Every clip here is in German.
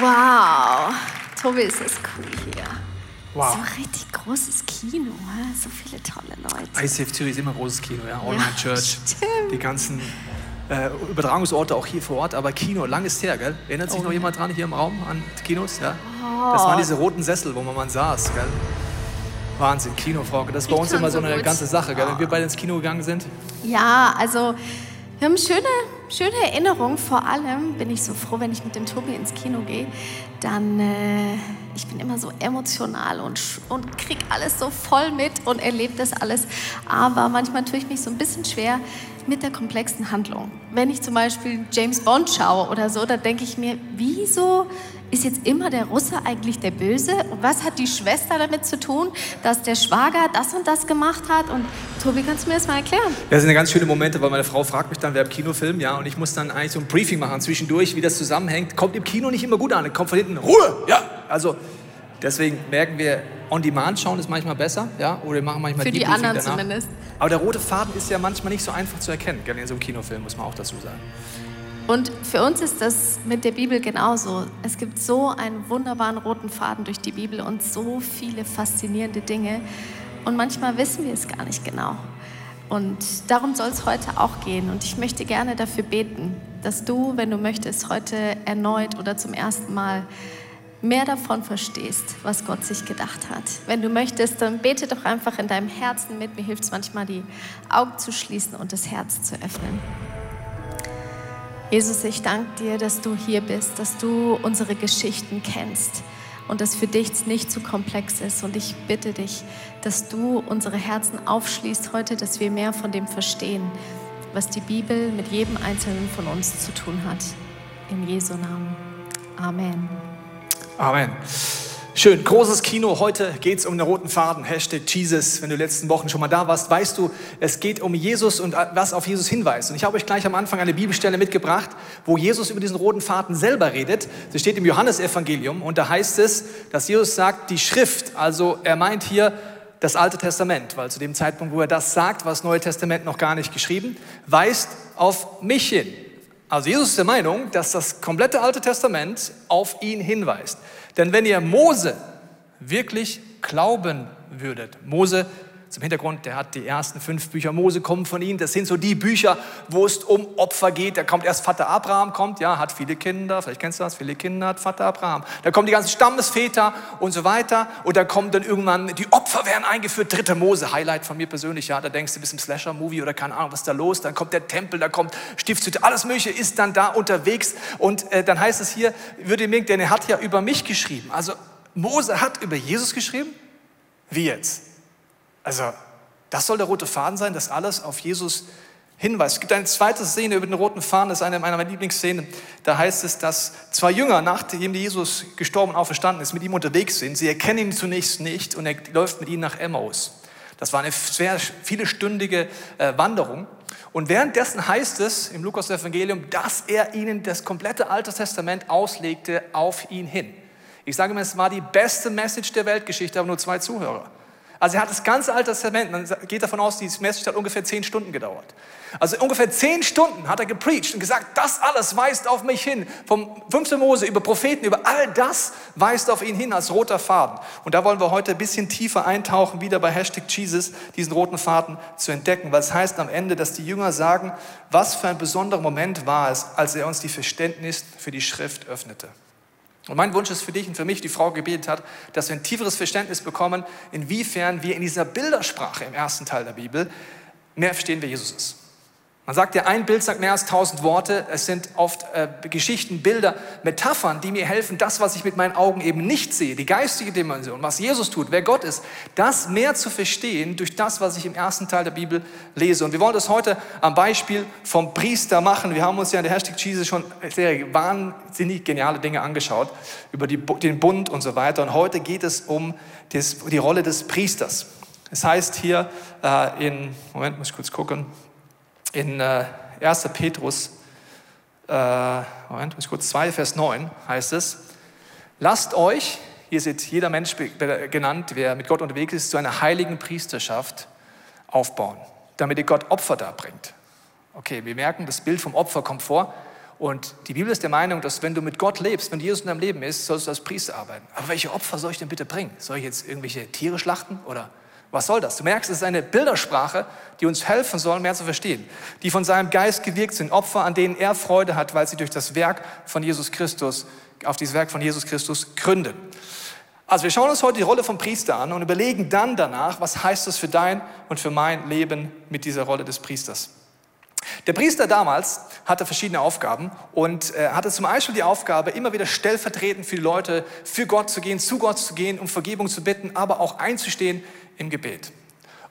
Wow, Tobi, ist das cool hier. Wow. So ein richtig großes Kino, so viele tolle Leute. ICF Zürich ist immer ein großes Kino, ja. All Night Church. stimmt. Die ganzen äh, Übertragungsorte auch hier vor Ort, aber Kino, lang ist her, gell? Erinnert sich Oh, noch ja. jemand dran hier im Raum an Kinos? Ja? Das waren diese roten Sessel, wo man mal saß, gell? Wahnsinn, Kinofrau. Das ist bei uns immer so so eine gut. ganze Sache, gell? Wenn wir beide ins Kino gegangen sind. Ja, also wir haben schöne, schöne Erinnerungen. Vor allem bin ich so froh, wenn ich mit dem Tobi ins Kino gehe. Dann, äh, ich bin immer so emotional und, und krieg alles so voll mit und erlebe das alles. Aber manchmal tue ich mich so ein bisschen schwer mit der komplexen Handlung. Wenn ich zum Beispiel James Bond schaue oder so, dann denke ich mir, wieso ist jetzt immer der Russe eigentlich der Böse? Und was hat die Schwester damit zu tun, dass der Schwager das und das gemacht hat? Und Tobi, kannst du mir das mal erklären? Das sind ganz schöne Momente, weil meine Frau fragt mich dann, wer im Kinofilm, ja, und ich muss dann eigentlich so ein Briefing machen zwischendurch, wie das zusammenhängt. Kommt im Kino nicht immer gut an, kommt von hinten Ruhe, ja. Also deswegen merken wir, on Demand schauen ist manchmal besser, ja, oder wir machen manchmal Für die Debriefing anderen danach. zumindest. Aber der rote Faden ist ja manchmal nicht so einfach zu erkennen, gell, in so einem Kinofilm muss man auch dazu sagen. Und für uns ist das mit der Bibel genauso. Es gibt so einen wunderbaren roten Faden durch die Bibel und so viele faszinierende Dinge. Und manchmal wissen wir es gar nicht genau. Und darum soll es heute auch gehen. Und ich möchte gerne dafür beten, dass du, wenn du möchtest, heute erneut oder zum ersten Mal mehr davon verstehst, was Gott sich gedacht hat. Wenn du möchtest, dann bete doch einfach in deinem Herzen mit. Mir hilft es manchmal, die Augen zu schließen und das Herz zu öffnen. Jesus, ich danke dir, dass du hier bist, dass du unsere Geschichten kennst und dass für dich nicht zu komplex ist. Und ich bitte dich, dass du unsere Herzen aufschließt heute, dass wir mehr von dem verstehen, was die Bibel mit jedem Einzelnen von uns zu tun hat. In Jesu Namen. Amen. Amen. Schön, großes Kino. Heute geht es um den roten Faden. Hashtag Jesus. Wenn du letzten Wochen schon mal da warst, weißt du, es geht um Jesus und was auf Jesus hinweist. Und ich habe euch gleich am Anfang eine Bibelstelle mitgebracht, wo Jesus über diesen roten Faden selber redet. Sie steht im Johannesevangelium und da heißt es, dass Jesus sagt, die Schrift, also er meint hier das Alte Testament, weil zu dem Zeitpunkt, wo er das sagt, war das Neue Testament noch gar nicht geschrieben, weist auf mich hin. Also Jesus ist der Meinung, dass das komplette Alte Testament auf ihn hinweist. Denn wenn ihr Mose wirklich glauben würdet, Mose zum Hintergrund, der hat die ersten fünf Bücher Mose kommen von ihm. Das sind so die Bücher, wo es um Opfer geht. Da kommt erst Vater Abraham, kommt, ja, hat viele Kinder, vielleicht kennst du das, viele Kinder hat Vater Abraham. Da kommen die ganzen Stammesväter und so weiter. Und da kommt dann irgendwann, die Opfer werden eingeführt, dritte Mose, Highlight von mir persönlich, ja, da denkst du, bist im Slasher-Movie oder keine Ahnung, was ist da los. Dann kommt der Tempel, da kommt Stiftshütte, alles Mögliche ist dann da unterwegs. Und äh, dann heißt es hier, würde mir, denn er hat ja über mich geschrieben. Also Mose hat über Jesus geschrieben? Wie jetzt? Also, das soll der rote Faden sein, dass alles auf Jesus hinweist. Es gibt eine zweite Szene über den roten Faden, das ist eine meiner Lieblingsszenen. Da heißt es, dass zwei Jünger, nachdem Jesus gestorben und auferstanden ist, mit ihm unterwegs sind. Sie erkennen ihn zunächst nicht und er läuft mit ihnen nach Emmaus. Das war eine sehr vielestündige äh, Wanderung. Und währenddessen heißt es im Lukas-Evangelium, dass er ihnen das komplette Alte Testament auslegte auf ihn hin. Ich sage mal, es war die beste Message der Weltgeschichte, aber nur zwei Zuhörer. Also er hat das ganze Alte Testament, man geht davon aus, die Message hat ungefähr zehn Stunden gedauert. Also ungefähr zehn Stunden hat er gepreacht und gesagt, das alles weist auf mich hin. Vom 5. Mose über Propheten, über all das weist auf ihn hin als roter Faden. Und da wollen wir heute ein bisschen tiefer eintauchen, wieder bei Hashtag Jesus, diesen roten Faden zu entdecken. Weil es heißt am Ende, dass die Jünger sagen, was für ein besonderer Moment war es, als er uns die Verständnis für die Schrift öffnete. Und mein Wunsch ist für dich und für mich, die Frau gebetet hat, dass wir ein tieferes Verständnis bekommen, inwiefern wir in dieser Bildersprache im ersten Teil der Bibel mehr verstehen, wer Jesus ist. Man sagt ja, ein Bild sagt mehr als tausend Worte. Es sind oft äh, Geschichten, Bilder, Metaphern, die mir helfen, das, was ich mit meinen Augen eben nicht sehe, die geistige Dimension, was Jesus tut, wer Gott ist, das mehr zu verstehen durch das, was ich im ersten Teil der Bibel lese. Und wir wollen das heute am Beispiel vom Priester machen. Wir haben uns ja in der Hashtag Jesus schon sehr wahnsinnig geniale Dinge angeschaut über die, den Bund und so weiter. Und heute geht es um das, die Rolle des Priesters. Es heißt hier äh, in, Moment, muss ich kurz gucken, in äh, 1. Petrus, äh, Moment, muss ich kurz 2, Vers 9 heißt es, lasst euch, hier ist jeder Mensch genannt, wer mit Gott unterwegs ist, zu einer heiligen Priesterschaft aufbauen, damit ihr Gott Opfer darbringt. Okay, wir merken, das Bild vom Opfer kommt vor. Und die Bibel ist der Meinung, dass wenn du mit Gott lebst, wenn Jesus in deinem Leben ist, sollst du als Priester arbeiten. Aber welche Opfer soll ich denn bitte bringen? Soll ich jetzt irgendwelche Tiere schlachten oder was soll das? Du merkst, es ist eine Bildersprache, die uns helfen soll, mehr zu verstehen. Die von seinem Geist gewirkt sind, Opfer, an denen er Freude hat, weil sie durch das Werk von Jesus Christus, auf dieses Werk von Jesus Christus gründen. Also wir schauen uns heute die Rolle vom Priester an und überlegen dann danach, was heißt das für dein und für mein Leben mit dieser Rolle des Priesters. Der Priester damals hatte verschiedene Aufgaben und äh, hatte zum Beispiel die Aufgabe, immer wieder stellvertretend für die Leute, für Gott zu gehen, zu Gott zu gehen, um Vergebung zu bitten, aber auch einzustehen im Gebet.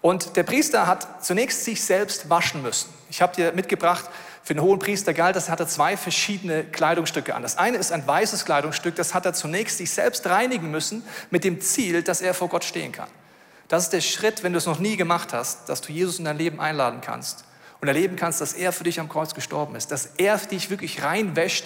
Und der Priester hat zunächst sich selbst waschen müssen. Ich habe dir mitgebracht, für den hohen Priester galt, das hatte zwei verschiedene Kleidungsstücke an. Das eine ist ein weißes Kleidungsstück, das hat er zunächst sich selbst reinigen müssen mit dem Ziel, dass er vor Gott stehen kann. Das ist der Schritt, wenn du es noch nie gemacht hast, dass du Jesus in dein Leben einladen kannst und erleben kannst, dass er für dich am Kreuz gestorben ist, dass er dich wirklich reinwäscht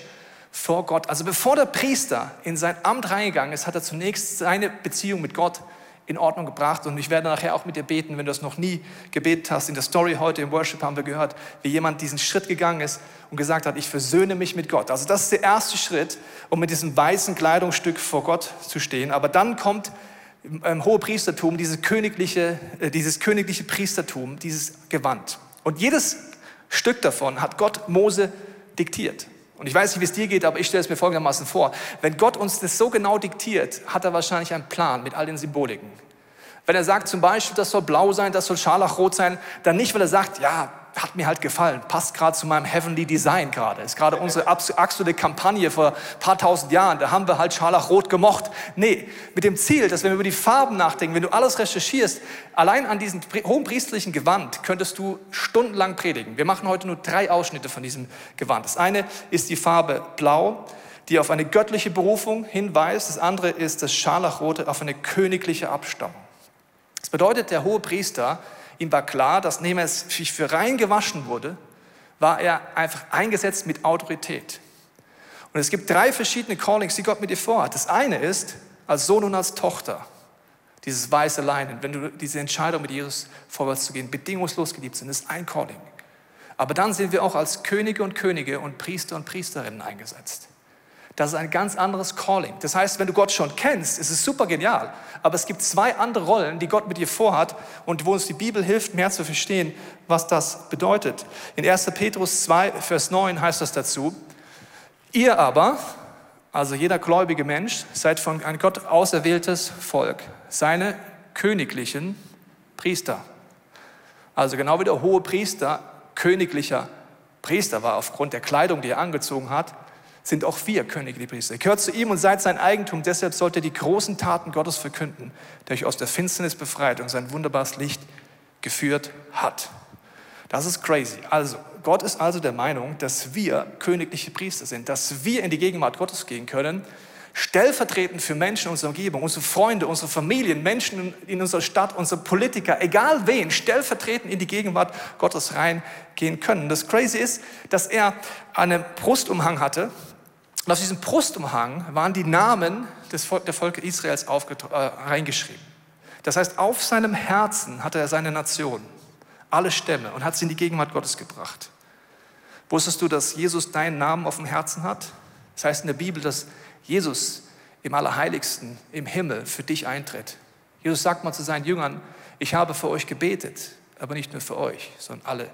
vor Gott. Also bevor der Priester in sein Amt reingegangen ist, hat er zunächst seine Beziehung mit Gott in Ordnung gebracht. Und ich werde nachher auch mit dir beten, wenn du das noch nie gebetet hast. In der Story heute im Worship haben wir gehört, wie jemand diesen Schritt gegangen ist und gesagt hat, ich versöhne mich mit Gott. Also das ist der erste Schritt, um mit diesem weißen Kleidungsstück vor Gott zu stehen. Aber dann kommt im Hohepriestertum dieses königliche, äh, dieses königliche Priestertum, dieses Gewand. Und jedes Stück davon hat Gott Mose diktiert. Und ich weiß nicht, wie es dir geht, aber ich stelle es mir folgendermaßen vor. Wenn Gott uns das so genau diktiert, hat er wahrscheinlich einen Plan mit all den Symboliken. Wenn er sagt zum Beispiel, das soll blau sein, das soll scharlachrot sein, dann nicht, weil er sagt, ja, hat mir halt gefallen, passt gerade zu meinem Heavenly Design gerade. Ist gerade unsere absolute Kampagne vor ein paar tausend Jahren, da haben wir halt Scharlachrot gemocht. Nee, mit dem Ziel, dass wenn wir über die Farben nachdenken, wenn du alles recherchierst, allein an diesem hohen priestlichen Gewand könntest du stundenlang predigen. Wir machen heute nur drei Ausschnitte von diesem Gewand. Das eine ist die Farbe Blau, die auf eine göttliche Berufung hinweist. Das andere ist das Scharlachrote auf eine königliche Abstammung. Das bedeutet, der hohe Priester Ihm war klar, dass nachdem er sich für rein gewaschen wurde, war er einfach eingesetzt mit Autorität. Und es gibt drei verschiedene Callings, die Gott mit dir vorhat. Das eine ist, als Sohn und als Tochter, dieses weiße Leinen, wenn du diese Entscheidung mit Jesus vorwärts zu gehen, bedingungslos geliebt sind, ist ein Calling. Aber dann sind wir auch als Könige und Könige und Priester und Priesterinnen eingesetzt. Das ist ein ganz anderes Calling. Das heißt, wenn du Gott schon kennst, ist es super genial. Aber es gibt zwei andere Rollen, die Gott mit dir vorhat und wo uns die Bibel hilft, mehr zu verstehen, was das bedeutet. In 1. Petrus 2, Vers 9 heißt das dazu, ihr aber, also jeder gläubige Mensch, seid von ein Gott auserwähltes Volk, seine königlichen Priester. Also genau wie der hohe Priester königlicher Priester war aufgrund der Kleidung, die er angezogen hat, sind auch wir königliche Priester. Gehört zu ihm und seid sein Eigentum. Deshalb sollt ihr die großen Taten Gottes verkünden, der euch aus der Finsternis befreit und sein wunderbares Licht geführt hat. Das ist crazy. Also, Gott ist also der Meinung, dass wir königliche Priester sind, dass wir in die Gegenwart Gottes gehen können, stellvertretend für Menschen in unserer Umgebung, unsere Freunde, unsere Familien, Menschen in unserer Stadt, unsere Politiker, egal wen, stellvertretend in die Gegenwart Gottes reingehen können. Das Crazy ist, dass er einen Brustumhang hatte, und auf diesem Brustumhang waren die Namen des Volk, der Volke Israels äh, reingeschrieben. Das heißt, auf seinem Herzen hatte er seine Nation, alle Stämme und hat sie in die Gegenwart Gottes gebracht. Wusstest du, dass Jesus deinen Namen auf dem Herzen hat? Das heißt in der Bibel, dass Jesus im Allerheiligsten im Himmel für dich eintritt. Jesus sagt mal zu seinen Jüngern, ich habe für euch gebetet, aber nicht nur für euch, sondern alle,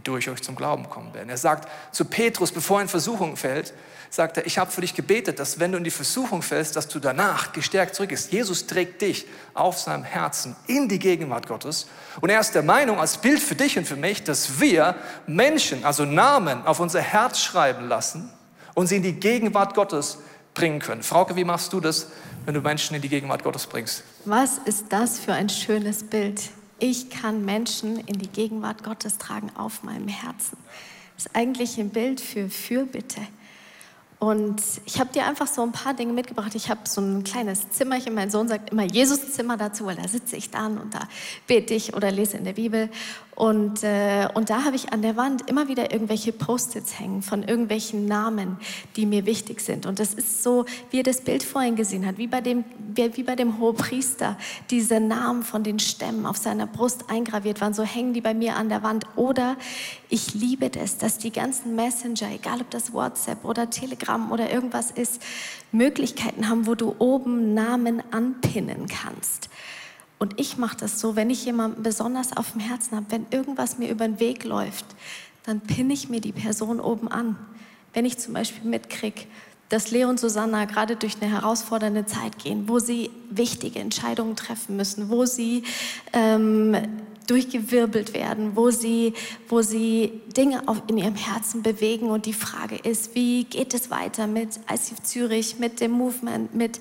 die durch euch zum Glauben kommen werden. Er sagt zu Petrus, bevor er in Versuchung fällt, sagt er, ich habe für dich gebetet, dass wenn du in die Versuchung fällst, dass du danach gestärkt zurückgehst. Jesus trägt dich auf seinem Herzen in die Gegenwart Gottes. Und er ist der Meinung, als Bild für dich und für mich, dass wir Menschen, also Namen, auf unser Herz schreiben lassen und sie in die Gegenwart Gottes bringen können. Frauke, wie machst du das, wenn du Menschen in die Gegenwart Gottes bringst? Was ist das für ein schönes Bild? Ich kann Menschen in die Gegenwart Gottes tragen auf meinem Herzen. Das ist eigentlich ein Bild für Fürbitte. Und ich habe dir einfach so ein paar Dinge mitgebracht. Ich habe so ein kleines Zimmerchen. Mein Sohn sagt immer Jesus-Zimmer dazu, weil da sitze ich dann und da bete ich oder lese in der Bibel. Und, äh, und da habe ich an der Wand immer wieder irgendwelche Post-its hängen von irgendwelchen Namen, die mir wichtig sind. Und das ist so, wie ihr das Bild vorhin gesehen habt, wie bei dem, wie bei dem Hohepriester. Diese Namen von den Stämmen auf seiner Brust eingraviert waren, so hängen die bei mir an der Wand. Oder ich liebe das, dass die ganzen Messenger, egal ob das WhatsApp oder Telegram oder irgendwas ist, Möglichkeiten haben, wo du oben Namen anpinnen kannst. Und ich mache das so, wenn ich jemanden besonders auf dem Herzen habe, wenn irgendwas mir über den Weg läuft, dann pinne ich mir die Person oben an. Wenn ich zum Beispiel mitkriege, dass Leo und Susanna gerade durch eine herausfordernde Zeit gehen, wo sie wichtige Entscheidungen treffen müssen, wo sie ähm, durchgewirbelt werden, wo sie, wo sie Dinge auf, in ihrem Herzen bewegen. Und die Frage ist, wie geht es weiter mit ICF Zürich, mit dem Movement, mit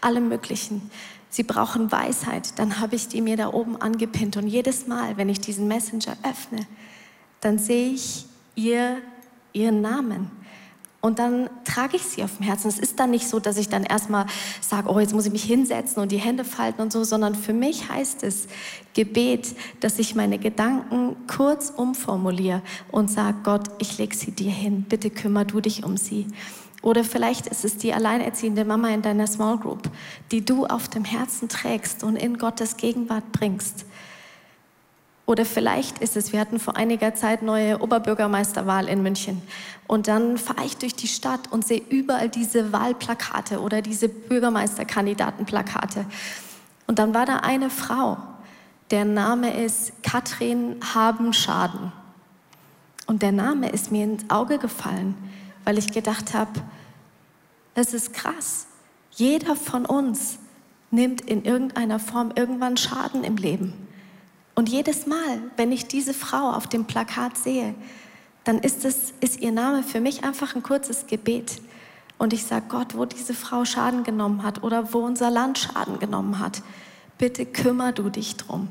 allem Möglichen. Sie brauchen Weisheit. Dann habe ich die mir da oben angepinnt. Und jedes Mal, wenn ich diesen Messenger öffne, dann sehe ich ihr, ihren Namen. Und dann trage ich sie auf dem Herzen. Es ist dann nicht so, dass ich dann erstmal sage, oh, jetzt muss ich mich hinsetzen und die Hände falten und so, sondern für mich heißt es Gebet, dass ich meine Gedanken kurz umformuliere und sage, Gott, ich lege sie dir hin. Bitte kümmer du dich um sie. Oder vielleicht ist es die alleinerziehende Mama in deiner Small Group, die du auf dem Herzen trägst und in Gottes Gegenwart bringst. Oder vielleicht ist es, wir hatten vor einiger Zeit neue Oberbürgermeisterwahl in München. Und dann fahre ich durch die Stadt und sehe überall diese Wahlplakate oder diese Bürgermeisterkandidatenplakate. Und dann war da eine Frau, der Name ist Katrin Habenschaden. Und der Name ist mir ins Auge gefallen weil ich gedacht habe, es ist krass. Jeder von uns nimmt in irgendeiner Form irgendwann Schaden im Leben. Und jedes Mal, wenn ich diese Frau auf dem Plakat sehe, dann ist, es, ist ihr Name für mich einfach ein kurzes Gebet. Und ich sage Gott, wo diese Frau Schaden genommen hat oder wo unser Land Schaden genommen hat, bitte kümmer du dich drum.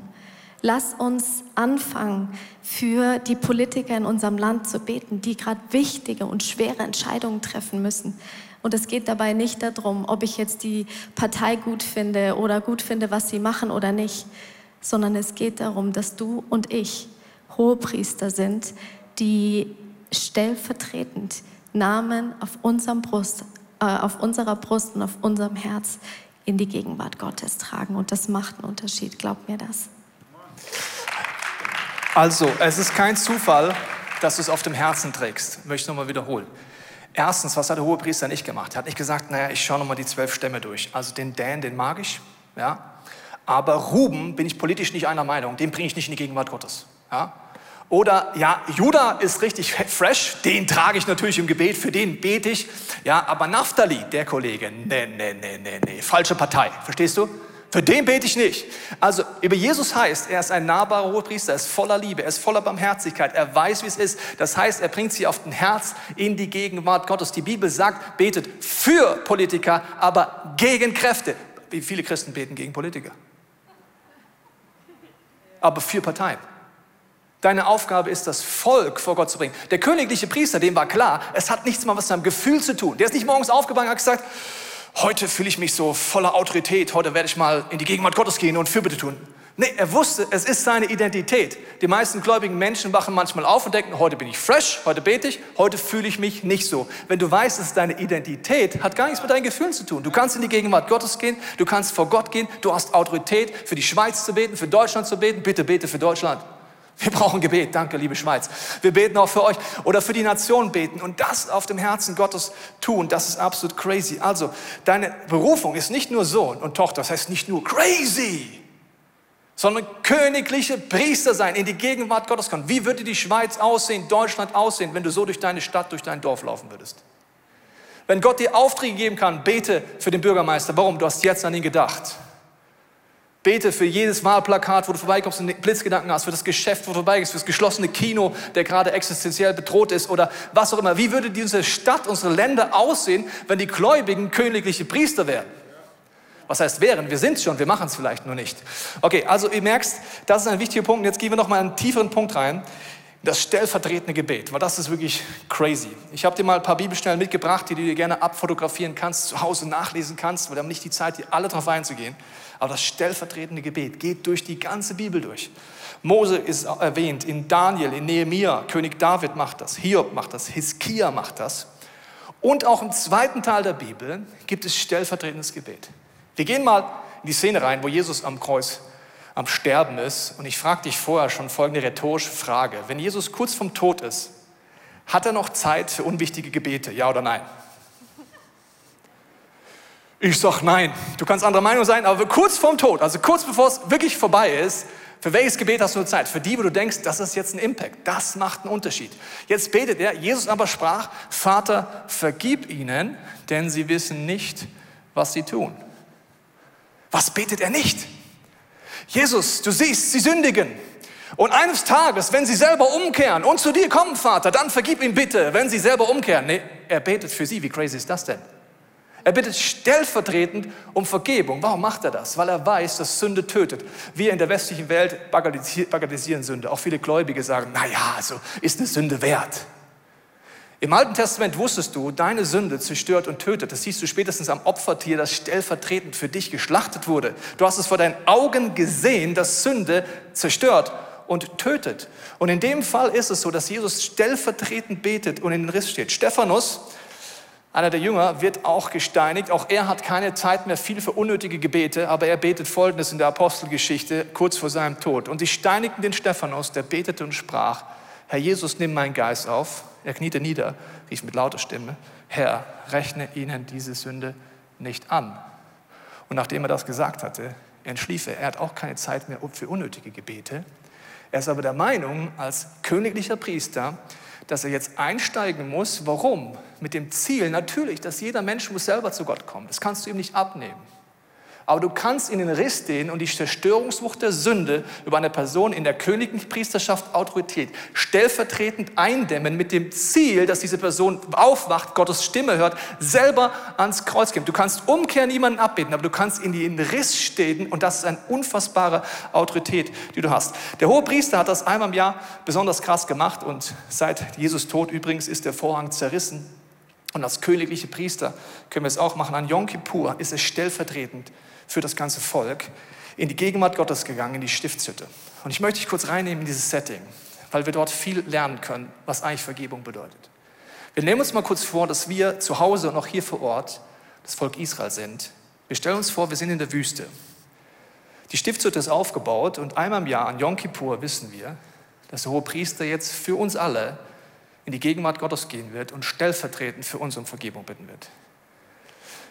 Lass uns anfangen, für die Politiker in unserem Land zu beten, die gerade wichtige und schwere Entscheidungen treffen müssen. Und es geht dabei nicht darum, ob ich jetzt die Partei gut finde oder gut finde, was sie machen oder nicht, sondern es geht darum, dass du und ich Hohepriester sind, die stellvertretend Namen auf, unserem Brust, äh, auf unserer Brust und auf unserem Herz in die Gegenwart Gottes tragen. Und das macht einen Unterschied, glaub mir das. Also, es ist kein Zufall, dass du es auf dem Herzen trägst. Möchte ich nochmal wiederholen. Erstens, was hat der Hohepriester nicht gemacht? Er hat nicht gesagt, naja, ich schaue nochmal die zwölf Stämme durch. Also den Dan, den mag ich, ja. Aber Ruben bin ich politisch nicht einer Meinung, den bringe ich nicht in die Gegenwart Gottes. Ja? Oder ja, Judah ist richtig fresh, den trage ich natürlich im Gebet, für den bete ich. Ja, aber Naphtali, der Kollege, nee, nee, nee, nee, nee, falsche Partei, verstehst du? Für den bete ich nicht. Also über Jesus heißt, er ist ein nahbarer Hohepriester, er ist voller Liebe, er ist voller Barmherzigkeit, er weiß, wie es ist. Das heißt, er bringt sie auf den Herz in die Gegenwart Gottes. Die Bibel sagt, betet für Politiker, aber gegen Kräfte. Wie viele Christen beten gegen Politiker? Aber für Parteien. Deine Aufgabe ist, das Volk vor Gott zu bringen. Der königliche Priester, dem war klar, es hat nichts mal mit seinem Gefühl zu tun. Der ist nicht morgens aufgewacht und hat gesagt, heute fühle ich mich so voller Autorität, heute werde ich mal in die Gegenwart Gottes gehen und Fürbitte tun. Nee, er wusste, es ist seine Identität. Die meisten gläubigen Menschen wachen manchmal auf und denken, heute bin ich fresh, heute bete ich, heute fühle ich mich nicht so. Wenn du weißt, es ist deine Identität, hat gar nichts mit deinen Gefühlen zu tun. Du kannst in die Gegenwart Gottes gehen, du kannst vor Gott gehen, du hast Autorität, für die Schweiz zu beten, für Deutschland zu beten. Bitte bete für Deutschland. Wir brauchen Gebet. Danke, liebe Schweiz. Wir beten auch für euch oder für die Nation beten und das auf dem Herzen Gottes tun. Das ist absolut crazy. Also, deine Berufung ist nicht nur Sohn und Tochter. Das heißt nicht nur crazy, sondern königliche Priester sein, in die Gegenwart Gottes kommen. Wie würde die Schweiz aussehen, Deutschland aussehen, wenn du so durch deine Stadt, durch dein Dorf laufen würdest? Wenn Gott dir Aufträge geben kann, bete für den Bürgermeister. Warum? Du hast jetzt an ihn gedacht. Bete für jedes Wahlplakat, wo du vorbeikommst und Blitzgedanken hast, für das Geschäft, wo du vorbeigehst, für das geschlossene Kino, der gerade existenziell bedroht ist oder was auch immer. Wie würde diese Stadt, unsere Länder aussehen, wenn die Gläubigen königliche Priester wären? Was heißt wären? Wir sind es schon, wir machen es vielleicht nur nicht. Okay, also ihr merkst, das ist ein wichtiger Punkt. Jetzt gehen wir noch mal einen tieferen Punkt rein. das stellvertretende Gebet, weil das ist wirklich crazy. Ich habe dir mal ein paar Bibelstellen mitgebracht, die du dir gerne abfotografieren kannst, zu Hause nachlesen kannst, weil wir haben nicht die Zeit, hier alle drauf einzugehen. Aber das stellvertretende Gebet geht durch die ganze Bibel durch. Mose ist erwähnt, in Daniel, in Nehemia, König David macht das, Hiob macht das, Hiskia macht das. Und auch im zweiten Teil der Bibel gibt es stellvertretendes Gebet. Wir gehen mal in die Szene rein, wo Jesus am Kreuz am Sterben ist. Und ich frage dich vorher schon folgende rhetorische Frage. Wenn Jesus kurz vom Tod ist, hat er noch Zeit für unwichtige Gebete? Ja oder nein? Ich sage nein. Du kannst anderer Meinung sein, aber kurz vorm Tod, also kurz bevor es wirklich vorbei ist, für welches Gebet hast du Zeit? Für die, wo du denkst, das ist jetzt ein Impact. Das macht einen Unterschied. Jetzt betet er. Jesus aber sprach, Vater, vergib ihnen, denn sie wissen nicht, was sie tun. Was betet er nicht? Jesus, du siehst, sie sündigen. Und eines Tages, wenn sie selber umkehren und zu dir kommen, Vater, dann vergib ihnen bitte, wenn sie selber umkehren. Nee, er betet für sie. Wie crazy ist das denn? Er bittet stellvertretend um Vergebung. Warum macht er das? Weil er weiß, dass Sünde tötet. Wir in der westlichen Welt bagatellisieren Sünde. Auch viele Gläubige sagen, naja, also ist eine Sünde wert. Im Alten Testament wusstest du, deine Sünde zerstört und tötet. Das siehst du spätestens am Opfertier, das stellvertretend für dich geschlachtet wurde. Du hast es vor deinen Augen gesehen, dass Sünde zerstört und tötet. Und in dem Fall ist es so, dass Jesus stellvertretend betet und in den Riss steht. Stephanus, einer der Jünger, wird auch gesteinigt. Auch er hat keine Zeit mehr viel für unnötige Gebete, aber er betet Folgendes in der Apostelgeschichte kurz vor seinem Tod. Und sie steinigten den Stephanus, der betete und sprach, Herr Jesus, nimm meinen Geist auf. Er kniete nieder, rief mit lauter Stimme, Herr, rechne ihnen diese Sünde nicht an. Und nachdem er das gesagt hatte, entschlief er. Er hat auch keine Zeit mehr für unnötige Gebete. Er ist aber der Meinung, als königlicher Priester, dass er jetzt einsteigen muss. Warum? Mit dem Ziel natürlich, dass jeder Mensch muss selber zu Gott kommen. Das kannst du ihm nicht abnehmen. Aber du kannst in den Riss stehen und die Zerstörungswucht der Sünde über eine Person in der königlichen Priesterschaft Autorität stellvertretend eindämmen mit dem Ziel, dass diese Person aufwacht, Gottes Stimme hört, selber ans Kreuz gehen. Du kannst umkehren, niemanden abbeten, aber du kannst in den Riss stehen und das ist eine unfassbare Autorität, die du hast. Der hohe Priester hat das einmal im Jahr besonders krass gemacht und seit Jesus Tod übrigens ist der Vorhang zerrissen. Und als königliche Priester können wir es auch machen. An Yom Kippur ist es stellvertretend für das ganze Volk in die Gegenwart Gottes gegangen, in die Stiftshütte. Und ich möchte dich kurz reinnehmen in dieses Setting, weil wir dort viel lernen können, was eigentlich Vergebung bedeutet. Wir nehmen uns mal kurz vor, dass wir zu Hause und auch hier vor Ort das Volk Israel sind. Wir stellen uns vor, wir sind in der Wüste. Die Stiftshütte ist aufgebaut und einmal im Jahr an Yom Kippur wissen wir, dass der hohe Priester jetzt für uns alle in die Gegenwart Gottes gehen wird und stellvertretend für uns um Vergebung bitten wird.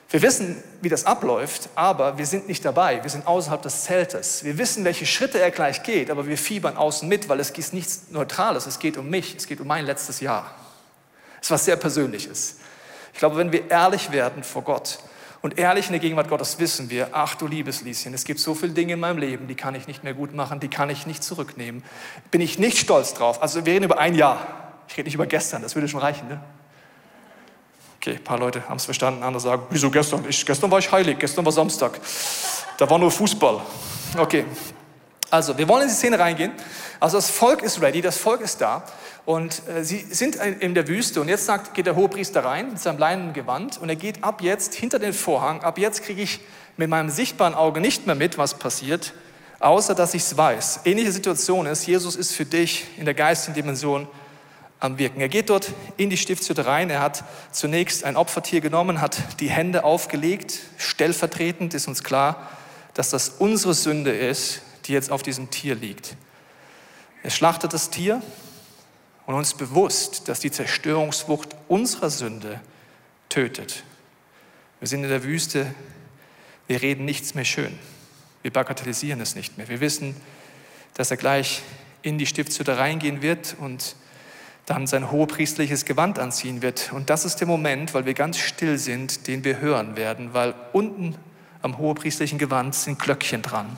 Wir wissen, wie das abläuft, aber wir sind nicht dabei. Wir sind außerhalb des Zeltes. Wir wissen, welche Schritte er gleich geht, aber wir fiebern außen mit, weil es ist nichts Neutrales. Es geht um mich. Es geht um mein letztes Jahr. Es ist was sehr Persönliches. Ich glaube, wenn wir ehrlich werden vor Gott und ehrlich in der Gegenwart Gottes wissen wir, ach du liebes Lieschen, es gibt so viele Dinge in meinem Leben, die kann ich nicht mehr gut machen, die kann ich nicht zurücknehmen. Bin ich nicht stolz drauf. Also wir reden über ein Jahr. Ich rede nicht über gestern, das würde schon reichen. Ne? Okay, ein paar Leute haben es verstanden, andere sagen, wieso gestern? Ich, gestern war ich heilig, gestern war Samstag. Da war nur Fußball. Okay, also wir wollen in die Szene reingehen. Also das Volk ist ready, das Volk ist da und äh, sie sind in der Wüste und jetzt sagt, geht der Hohepriester rein mit seinem leinenen Gewand und er geht ab jetzt hinter den Vorhang. Ab jetzt kriege ich mit meinem sichtbaren Auge nicht mehr mit, was passiert, außer dass ich es weiß. Ähnliche Situation ist, Jesus ist für dich in der geistigen Dimension am Wirken. Er geht dort in die Stiftshütte rein. Er hat zunächst ein Opfertier genommen, hat die Hände aufgelegt. Stellvertretend ist uns klar, dass das unsere Sünde ist, die jetzt auf diesem Tier liegt. Er schlachtet das Tier und uns bewusst, dass die Zerstörungswucht unserer Sünde tötet. Wir sind in der Wüste, wir reden nichts mehr schön. Wir bagatellisieren es nicht mehr. Wir wissen, dass er gleich in die Stiftshütte reingehen wird und dann sein hohepriestliches Gewand anziehen wird. Und das ist der Moment, weil wir ganz still sind, den wir hören werden, weil unten am hohepriestlichen Gewand sind Glöckchen dran.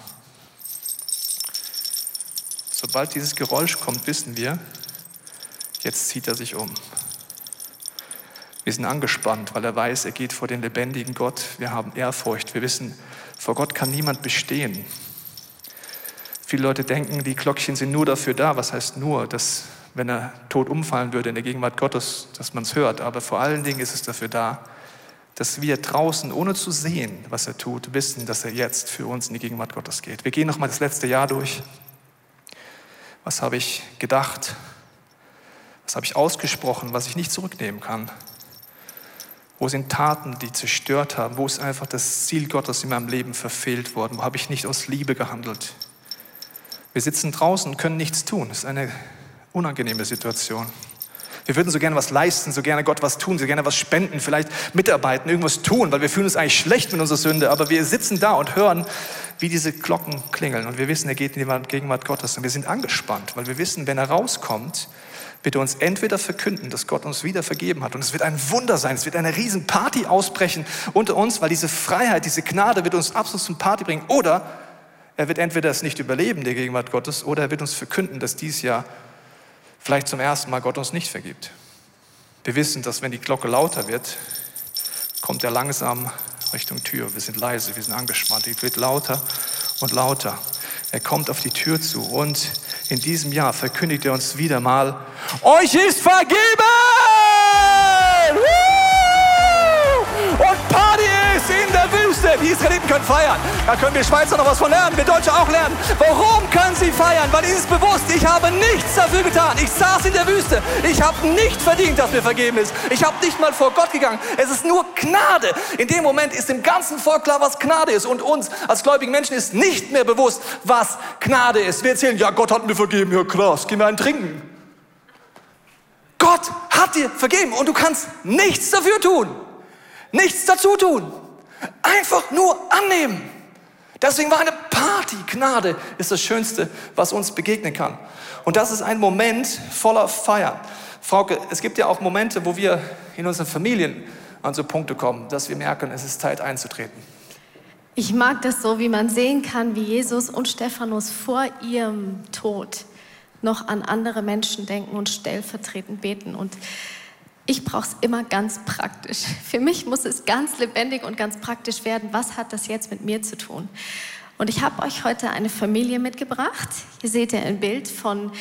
Sobald dieses Geräusch kommt, wissen wir, jetzt zieht er sich um. Wir sind angespannt, weil er weiß, er geht vor den lebendigen Gott. Wir haben Ehrfurcht. Wir wissen, vor Gott kann niemand bestehen. Viele Leute denken, die Glöckchen sind nur dafür da. Was heißt nur? Dass wenn er tot umfallen würde in der Gegenwart Gottes, dass man es hört. Aber vor allen Dingen ist es dafür da, dass wir draußen, ohne zu sehen, was er tut, wissen, dass er jetzt für uns in die Gegenwart Gottes geht. Wir gehen nochmal das letzte Jahr durch. Was habe ich gedacht? Was habe ich ausgesprochen, was ich nicht zurücknehmen kann? Wo sind Taten, die zerstört haben? Wo ist einfach das Ziel Gottes in meinem Leben verfehlt worden? Wo habe ich nicht aus Liebe gehandelt? Wir sitzen draußen und können nichts tun. Das ist eine unangenehme Situation. Wir würden so gerne was leisten, so gerne Gott was tun, so gerne was spenden, vielleicht mitarbeiten, irgendwas tun, weil wir fühlen uns eigentlich schlecht mit unserer Sünde. Aber wir sitzen da und hören, wie diese Glocken klingeln. Und wir wissen, er geht in die Gegenwart Gottes. Und wir sind angespannt, weil wir wissen, wenn er rauskommt, wird er uns entweder verkünden, dass Gott uns wieder vergeben hat. Und es wird ein Wunder sein, es wird eine Riesenparty ausbrechen unter uns, weil diese Freiheit, diese Gnade wird uns absolut zum Party bringen. Oder er wird entweder es nicht überleben, der Gegenwart Gottes, oder er wird uns verkünden, dass dies Jahr vielleicht zum ersten Mal Gott uns nicht vergibt. Wir wissen, dass wenn die Glocke lauter wird, kommt er langsam Richtung Tür. Wir sind leise, wir sind angespannt. Die wird lauter und lauter. Er kommt auf die Tür zu und in diesem Jahr verkündigt er uns wieder mal, euch ist vergeben! Wüste. Die Israeliten können feiern. Da können wir Schweizer noch was von lernen, wir Deutsche auch lernen. Warum können sie feiern? Weil ihnen ist bewusst, ich habe nichts dafür getan. Ich saß in der Wüste. Ich habe nicht verdient, dass mir vergeben ist. Ich habe nicht mal vor Gott gegangen. Es ist nur Gnade. In dem Moment ist dem ganzen Volk klar, was Gnade ist. Und uns als gläubigen Menschen ist nicht mehr bewusst, was Gnade ist. Wir erzählen, ja, Gott hat mir vergeben. Ja, krass, gehen wir einen trinken. Gott hat dir vergeben und du kannst nichts dafür tun. Nichts dazu tun. Einfach nur annehmen. Deswegen war eine Party. Gnade ist das Schönste, was uns begegnen kann. Und das ist ein Moment voller Feier. Frauke, es gibt ja auch Momente, wo wir in unseren Familien an so Punkte kommen, dass wir merken, es ist Zeit einzutreten. Ich mag das so, wie man sehen kann, wie Jesus und Stephanus vor ihrem Tod noch an andere Menschen denken und stellvertretend beten. Und ich brauche es immer ganz praktisch. Für mich muss es ganz lebendig und ganz praktisch werden. Was hat das jetzt mit mir zu tun? Und ich habe euch heute eine Familie mitgebracht. Hier seht ihr ein Bild von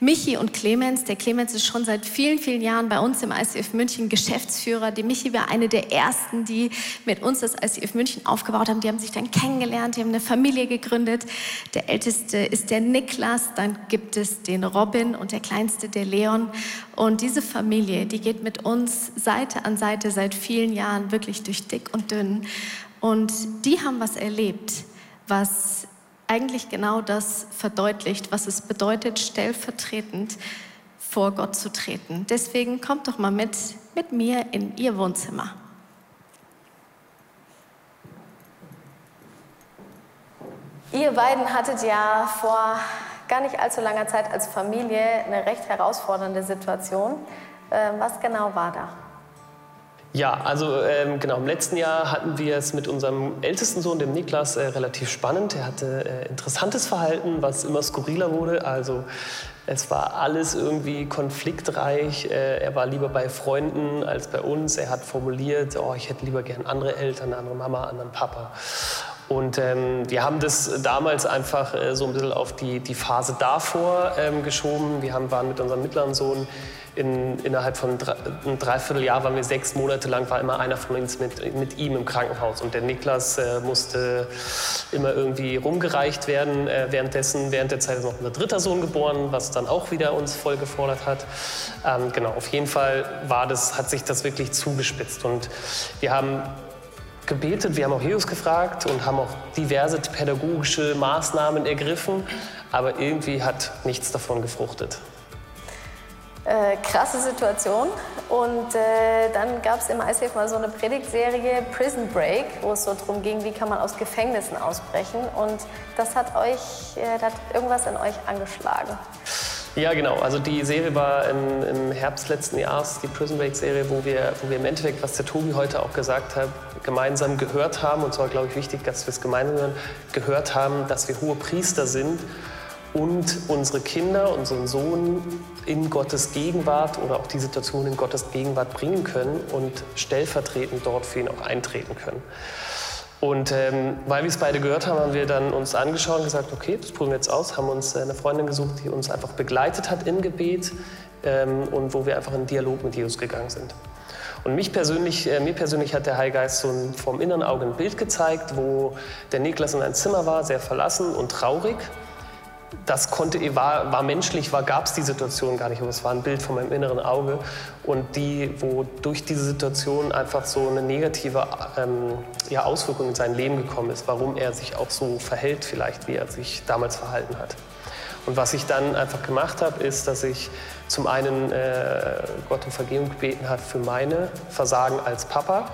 Michi und Clemens. Der Clemens ist schon seit vielen, vielen Jahren bei uns im ICF München Geschäftsführer. Die Michi war eine der ersten, die mit uns das ICF München aufgebaut haben. Die haben sich dann kennengelernt, die haben eine Familie gegründet. Der älteste ist der Niklas, dann gibt es den Robin und der kleinste der Leon. Und diese Familie, die geht mit uns Seite an Seite seit vielen Jahren wirklich durch dick und dünn. Und die haben was erlebt, was eigentlich genau das verdeutlicht, was es bedeutet, stellvertretend vor Gott zu treten. Deswegen kommt doch mal mit, mit mir in Ihr Wohnzimmer. Ihr beiden hattet ja vor gar nicht allzu langer Zeit als Familie eine recht herausfordernde Situation. Ähm, was genau war da? Ja, also ähm, genau, im letzten Jahr hatten wir es mit unserem ältesten Sohn, dem Niklas, äh, relativ spannend. Er hatte äh, interessantes Verhalten, was immer skurriler wurde. Also es war alles irgendwie konfliktreich. Äh, er war lieber bei Freunden als bei uns. Er hat formuliert, oh, ich hätte lieber gern andere Eltern, andere Mama, anderen Papa. Und ähm, wir haben das damals einfach äh, so ein bisschen auf die, die Phase davor ähm, geschoben. Wir haben, waren mit unserem mittleren Sohn in, innerhalb von drei, einem Dreivierteljahr waren wir sechs Monate lang, war immer einer von uns mit, mit ihm im Krankenhaus. Und der Niklas äh, musste immer irgendwie rumgereicht werden. Äh, währenddessen, während der Zeit ist noch unser dritter Sohn geboren, was dann auch wieder uns voll gefordert hat. Ähm, genau, auf jeden Fall war das, hat sich das wirklich zugespitzt. Und wir haben gebetet, wir haben auch Jesus gefragt und haben auch diverse pädagogische Maßnahmen ergriffen, aber irgendwie hat nichts davon gefruchtet. Äh, krasse Situation. Und äh, dann gab es im ICF mal so eine Predigtserie Prison Break, wo es so darum ging, wie kann man aus Gefängnissen ausbrechen. Und das hat euch, äh, das hat irgendwas in euch angeschlagen. Ja, genau. Also die Serie war im, im Herbst letzten Jahres, die Prison Break Serie, wo wir, wo wir im Endeffekt, was der Tobi heute auch gesagt hat, gemeinsam gehört haben, und zwar glaube ich wichtig, dass wir es gemeinsam gehört haben, dass wir hohe Priester sind und unsere Kinder, unseren Sohn in Gottes Gegenwart oder auch die Situation in Gottes Gegenwart bringen können und stellvertretend dort für ihn auch eintreten können. Und ähm, weil wir es beide gehört haben, haben wir dann uns angeschaut und gesagt, okay, das probieren wir jetzt aus, haben uns äh, eine Freundin gesucht, die uns einfach begleitet hat im Gebet ähm, und wo wir einfach in Dialog mit Jesus gegangen sind. Und mich persönlich, äh, mir persönlich hat der Heilgeist so ein, vom inneren Auge ein Bild gezeigt, wo der Niklas in einem Zimmer war, sehr verlassen und traurig das konnte, war, war menschlich, war, gab es die Situation gar nicht, aber es war ein Bild von meinem inneren Auge und die, wo durch diese Situation einfach so eine negative ähm, ja, Auswirkung in sein Leben gekommen ist, warum er sich auch so verhält vielleicht, wie er sich damals verhalten hat. Und was ich dann einfach gemacht habe, ist, dass ich zum einen äh, Gott um Vergebung gebeten habe für meine Versagen als Papa,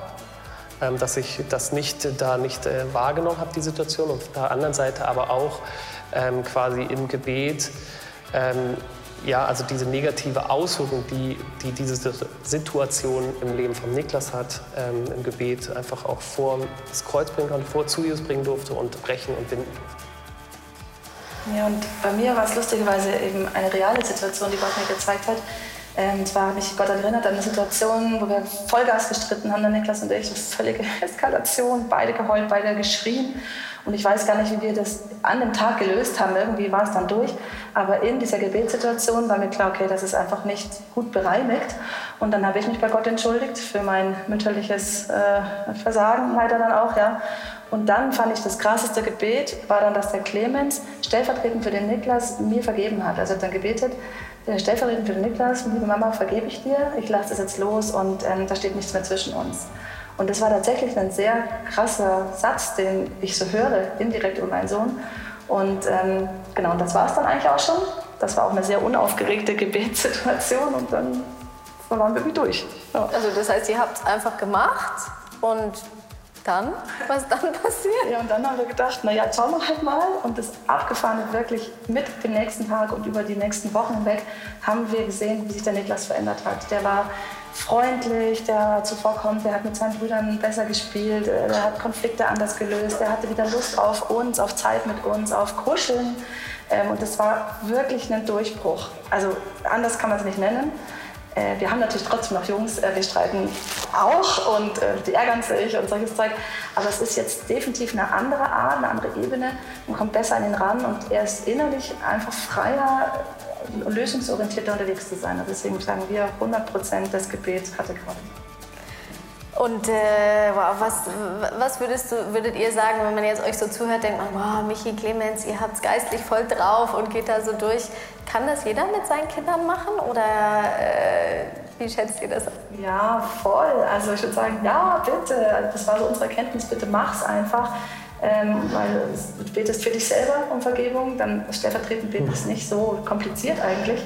dass ich das nicht, da nicht äh, wahrgenommen habe, die Situation, und auf der anderen Seite aber auch ähm, quasi im Gebet ähm, ja, also diese negative Auswirkung, die, die diese Situation im Leben von Niklas hat, ähm, im Gebet einfach auch vor das Kreuz bringen konnte, vor zu Jesus bringen durfte und brechen und binden durfte. Ja, und bei mir war es lustigerweise eben eine reale Situation, die Gott mir gezeigt hat. Ähm, zwar habe mich Gott erinnert an eine Situation, wo wir Vollgas gestritten haben, der Niklas und ich, so völlige Eskalation, beide geheult, beide geschrien. Und ich weiß gar nicht, wie wir das an dem Tag gelöst haben. Irgendwie war es dann durch. Aber in dieser Gebetssituation war mir klar, okay, das ist einfach nicht gut bereinigt. Und dann habe ich mich bei Gott entschuldigt für mein mütterliches äh, Versagen, leider dann auch, ja. Und dann fand ich das krasseste Gebet, war dann, dass der Clemens stellvertretend für den Niklas mir vergeben hat. Also er hat dann gebetet, stellvertretend für den Niklas, liebe Mama, vergebe ich dir, ich lasse das jetzt los und ähm, da steht nichts mehr zwischen uns. Und das war tatsächlich ein sehr krasser Satz, den ich so höre, indirekt über meinen Sohn. Und ähm, genau, und das war es dann eigentlich auch schon. Das war auch eine sehr unaufgeregte Gebetssituation und dann waren wir durch. Ja. Also das heißt, ihr habt es einfach gemacht und dann? Was dann passiert? Ja, und dann haben wir gedacht, naja, schauen wir halt mal. Und das Abgefahrene wirklich mit dem nächsten Tag und über die nächsten Wochen hinweg haben wir gesehen, wie sich der Niklas verändert hat. Der war freundlich, der zuvorkommt, der hat mit seinen Brüdern besser gespielt, äh, der hat Konflikte anders gelöst, der hatte wieder Lust auf uns, auf Zeit mit uns, auf Kuscheln. Ähm, und das war wirklich ein Durchbruch. Also anders kann man es nicht nennen. Äh, wir haben natürlich trotzdem noch Jungs, äh, wir streiten auch und die ärgern sich und solches Zeug. Aber es ist jetzt definitiv eine andere Art, eine andere Ebene. Man kommt besser an ihn ran und er ist innerlich einfach freier, lösungsorientierter unterwegs zu sein. Und deswegen sagen wir 100 Prozent des Gebets Kategorie. Und äh, wow, was, was würdest du, würdet ihr sagen, wenn man jetzt euch so zuhört, denkt man, wow, Michi, Clemens, ihr habt es geistlich voll drauf und geht da so durch. Kann das jeder mit seinen Kindern machen oder äh, wie schätzt ihr das? Ja, voll. Also ich würde sagen, ja, bitte. Das war so unsere Erkenntnis, bitte mach's einfach ähm, weil du betest für dich selber um Vergebung, dann stellvertretend beten ist nicht so kompliziert eigentlich.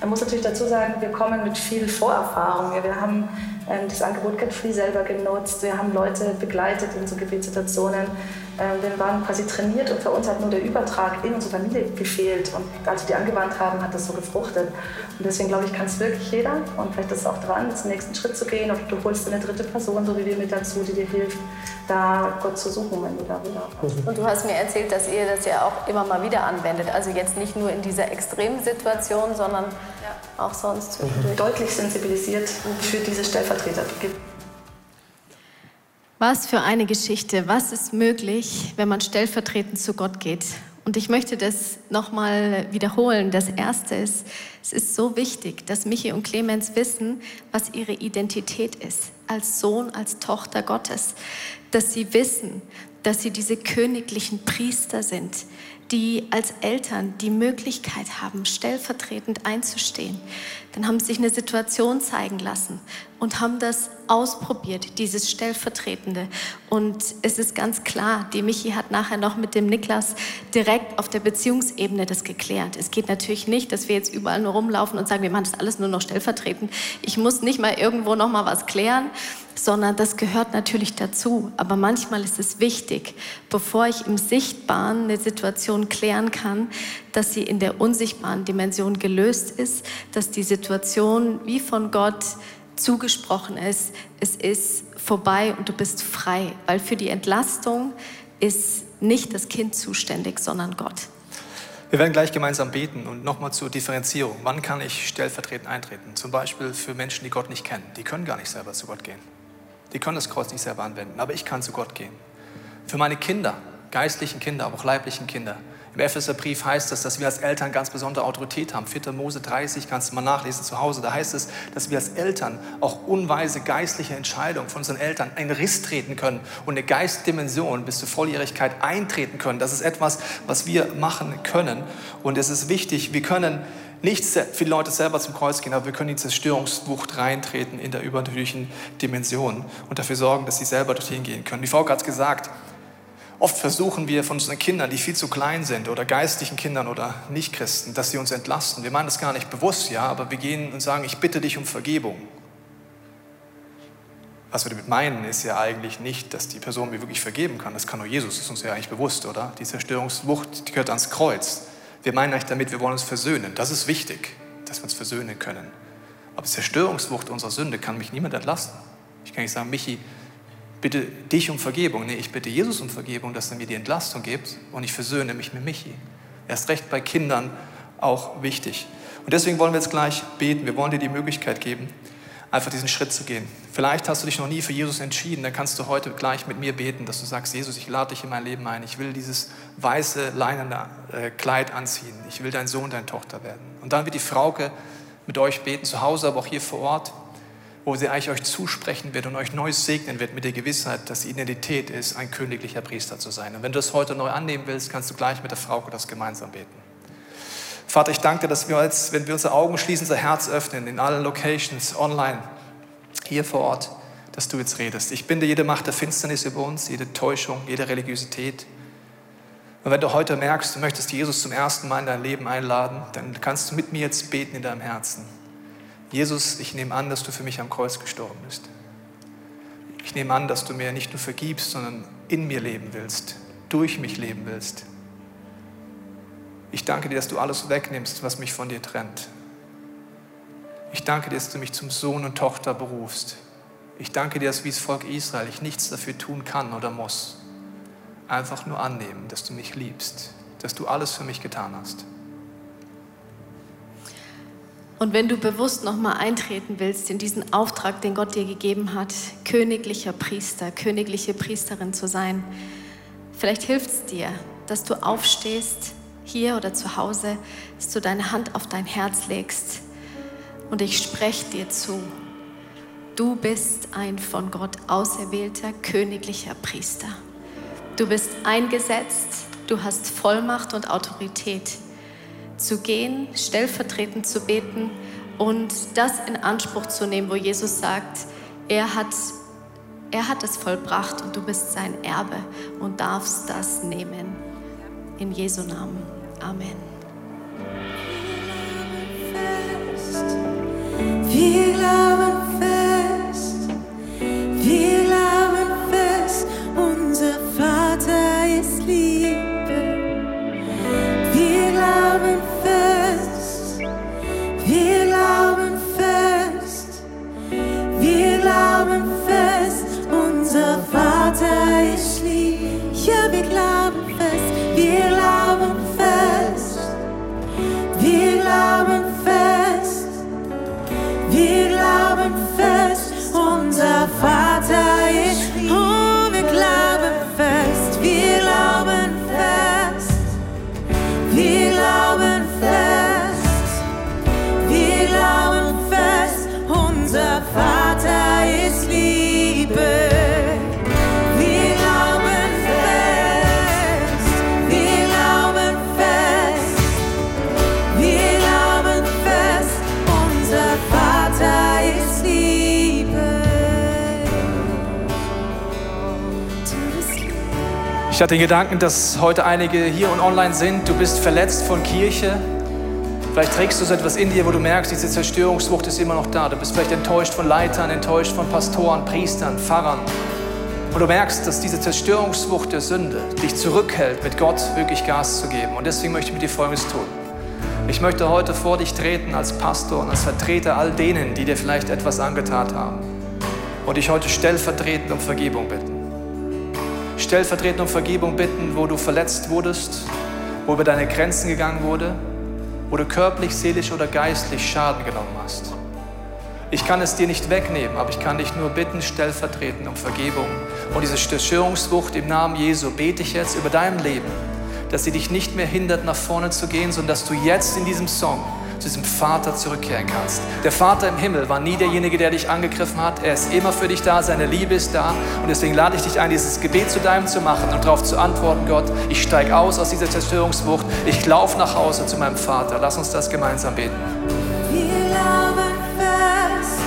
Man muss natürlich dazu sagen, wir kommen mit viel Vorerfahrung. Wir haben ähm, das Angebot Get Free selber genutzt, wir haben Leute begleitet in so Gebetssituationen. Ähm, wir waren quasi trainiert und für uns hat nur der Übertrag in unsere Familie gefehlt. Und als wir die angewandt haben, hat das so gefruchtet. Und deswegen glaube ich, kann es wirklich jeder. Und vielleicht ist es auch dran, zum nächsten Schritt zu gehen. Oder du holst eine dritte Person, so wie wir mit dazu, die dir hilft, da Gott zu suchen, wenn du da wieder. Und du hast mir erzählt, dass ihr das ja auch immer mal wieder anwendet. Also jetzt nicht nur in dieser extremen Situation, sondern ja. auch sonst zwischendurch. Deutlich sensibilisiert für diese Stellvertreter. Was für eine Geschichte. Was ist möglich, wenn man stellvertretend zu Gott geht? Und ich möchte das nochmal wiederholen. Das Erste ist, es ist so wichtig, dass Michi und Clemens wissen, was ihre Identität ist, als Sohn, als Tochter Gottes. Dass sie wissen, dass sie diese königlichen Priester sind, die als Eltern die Möglichkeit haben, stellvertretend einzustehen. Dann haben sie sich eine Situation zeigen lassen und haben das ausprobiert, dieses Stellvertretende. Und es ist ganz klar, die Michi hat nachher noch mit dem Niklas direkt auf der Beziehungsebene das geklärt. Es geht natürlich nicht, dass wir jetzt überall nur rumlaufen und sagen, wir machen das alles nur noch stellvertretend. Ich muss nicht mal irgendwo noch mal was klären, sondern das gehört natürlich dazu. Aber manchmal ist es wichtig, bevor ich im Sichtbaren eine Situation klären kann, dass sie in der unsichtbaren Dimension gelöst ist, dass die Situation wie von Gott zugesprochen ist, es ist vorbei und du bist frei, weil für die Entlastung ist nicht das Kind zuständig, sondern Gott. Wir werden gleich gemeinsam beten und nochmal zur Differenzierung. Wann kann ich stellvertretend eintreten? Zum Beispiel für Menschen, die Gott nicht kennen. Die können gar nicht selber zu Gott gehen. Die können das Kreuz nicht selber anwenden, aber ich kann zu Gott gehen. Für meine Kinder, geistlichen Kinder, aber auch leiblichen Kinder. Im Epheserbrief heißt es, dass wir als Eltern ganz besondere Autorität haben. 4. Mose 30 kannst du mal nachlesen zu Hause. Da heißt es, dass wir als Eltern auch unweise geistliche Entscheidungen von unseren Eltern einen Riss treten können und eine Geistdimension bis zur Volljährigkeit eintreten können. Das ist etwas, was wir machen können. Und es ist wichtig, wir können nicht viele Leute selber zum Kreuz gehen, aber wir können in die Zerstörungswucht reintreten in der übernatürlichen Dimension und dafür sorgen, dass sie selber dorthin gehen können. Die Frau hat es gesagt, Oft versuchen wir von unseren Kindern, die viel zu klein sind, oder geistlichen Kindern oder Nichtchristen, dass sie uns entlasten. Wir meinen das gar nicht bewusst, ja, aber wir gehen und sagen, ich bitte dich um Vergebung. Was wir damit meinen, ist ja eigentlich nicht, dass die Person mir wirklich vergeben kann. Das kann nur Jesus, das ist uns ja eigentlich bewusst, oder? Die Zerstörungswucht, die gehört ans Kreuz. Wir meinen eigentlich damit, wir wollen uns versöhnen. Das ist wichtig, dass wir uns versöhnen können. Aber die Zerstörungswucht unserer Sünde kann mich niemand entlasten. Ich kann nicht sagen, Michi, bitte dich um Vergebung. Nee, ich bitte Jesus um Vergebung, dass er mir die Entlastung gibt und ich versöhne mich mit Michi. Erst recht bei Kindern auch wichtig. Und deswegen wollen wir jetzt gleich beten. Wir wollen dir die Möglichkeit geben, einfach diesen Schritt zu gehen. Vielleicht hast du dich noch nie für Jesus entschieden, dann kannst du heute gleich mit mir beten, dass du sagst, Jesus, ich lade dich in mein Leben ein. Ich will dieses weiße, leinende äh, Kleid anziehen. Ich will dein Sohn, deine Tochter werden. Und dann wird die Frauke mit euch beten, zu Hause, aber auch hier vor Ort wo sie eigentlich euch zusprechen wird und euch neu segnen wird mit der Gewissheit, dass die Identität ist, ein königlicher Priester zu sein. Und wenn du das heute neu annehmen willst, kannst du gleich mit der Frau das gemeinsam beten. Vater, ich danke dir, dass wir jetzt, wenn wir unsere Augen schließen, unser Herz öffnen, in allen Locations, online, hier vor Ort, dass du jetzt redest. Ich binde jede Macht der Finsternis über uns, jede Täuschung, jede Religiosität. Und wenn du heute merkst, du möchtest Jesus zum ersten Mal in dein Leben einladen, dann kannst du mit mir jetzt beten in deinem Herzen. Jesus, ich nehme an, dass du für mich am Kreuz gestorben bist. Ich nehme an, dass du mir nicht nur vergibst, sondern in mir leben willst, durch mich leben willst. Ich danke dir, dass du alles wegnimmst, was mich von dir trennt. Ich danke dir, dass du mich zum Sohn und Tochter berufst. Ich danke dir, dass wie das Volk Israel ich nichts dafür tun kann oder muss. Einfach nur annehmen, dass du mich liebst, dass du alles für mich getan hast. Und wenn du bewusst nochmal eintreten willst in diesen Auftrag, den Gott dir gegeben hat, königlicher Priester, königliche Priesterin zu sein, vielleicht hilft es dir, dass du aufstehst, hier oder zu Hause, dass du deine Hand auf dein Herz legst und ich spreche dir zu. Du bist ein von Gott auserwählter königlicher Priester. Du bist eingesetzt, du hast Vollmacht und Autorität zu gehen, stellvertretend zu beten und das in Anspruch zu nehmen, wo Jesus sagt, er hat, er hat es vollbracht und du bist sein Erbe und darfst das nehmen. In Jesu Namen. Amen. Wir glauben fest, Ich hatte den Gedanken, dass heute einige hier und online sind. Du bist verletzt von Kirche. Vielleicht trägst du so etwas in dir, wo du merkst, diese Zerstörungswucht ist immer noch da. Du bist vielleicht enttäuscht von Leitern, enttäuscht von Pastoren, Priestern, Pfarrern. Und du merkst, dass diese Zerstörungswucht der Sünde dich zurückhält, mit Gott wirklich Gas zu geben. Und deswegen möchte ich mit dir Folgendes tun. Ich möchte heute vor dich treten als Pastor und als Vertreter all denen, die dir vielleicht etwas angetan haben. Und dich heute stellvertretend um Vergebung bitten stellvertretend um Vergebung bitten, wo du verletzt wurdest, wo über deine Grenzen gegangen wurde, wo du körperlich, seelisch oder geistlich Schaden genommen hast. Ich kann es dir nicht wegnehmen, aber ich kann dich nur bitten, stellvertretend um Vergebung Und diese Zerstörungswucht im Namen Jesu bete ich jetzt über dein Leben, dass sie dich nicht mehr hindert, nach vorne zu gehen, sondern dass du jetzt in diesem Song zu diesem Vater zurückkehren kannst. Der Vater im Himmel war nie derjenige, der dich angegriffen hat. Er ist immer für dich da, seine Liebe ist da. Und deswegen lade ich dich ein, dieses Gebet zu deinem zu machen und darauf zu antworten, Gott, ich steige aus aus dieser Zerstörungswucht, ich laufe nach Hause zu meinem Vater. Lass uns das gemeinsam beten. Wir laufen fest.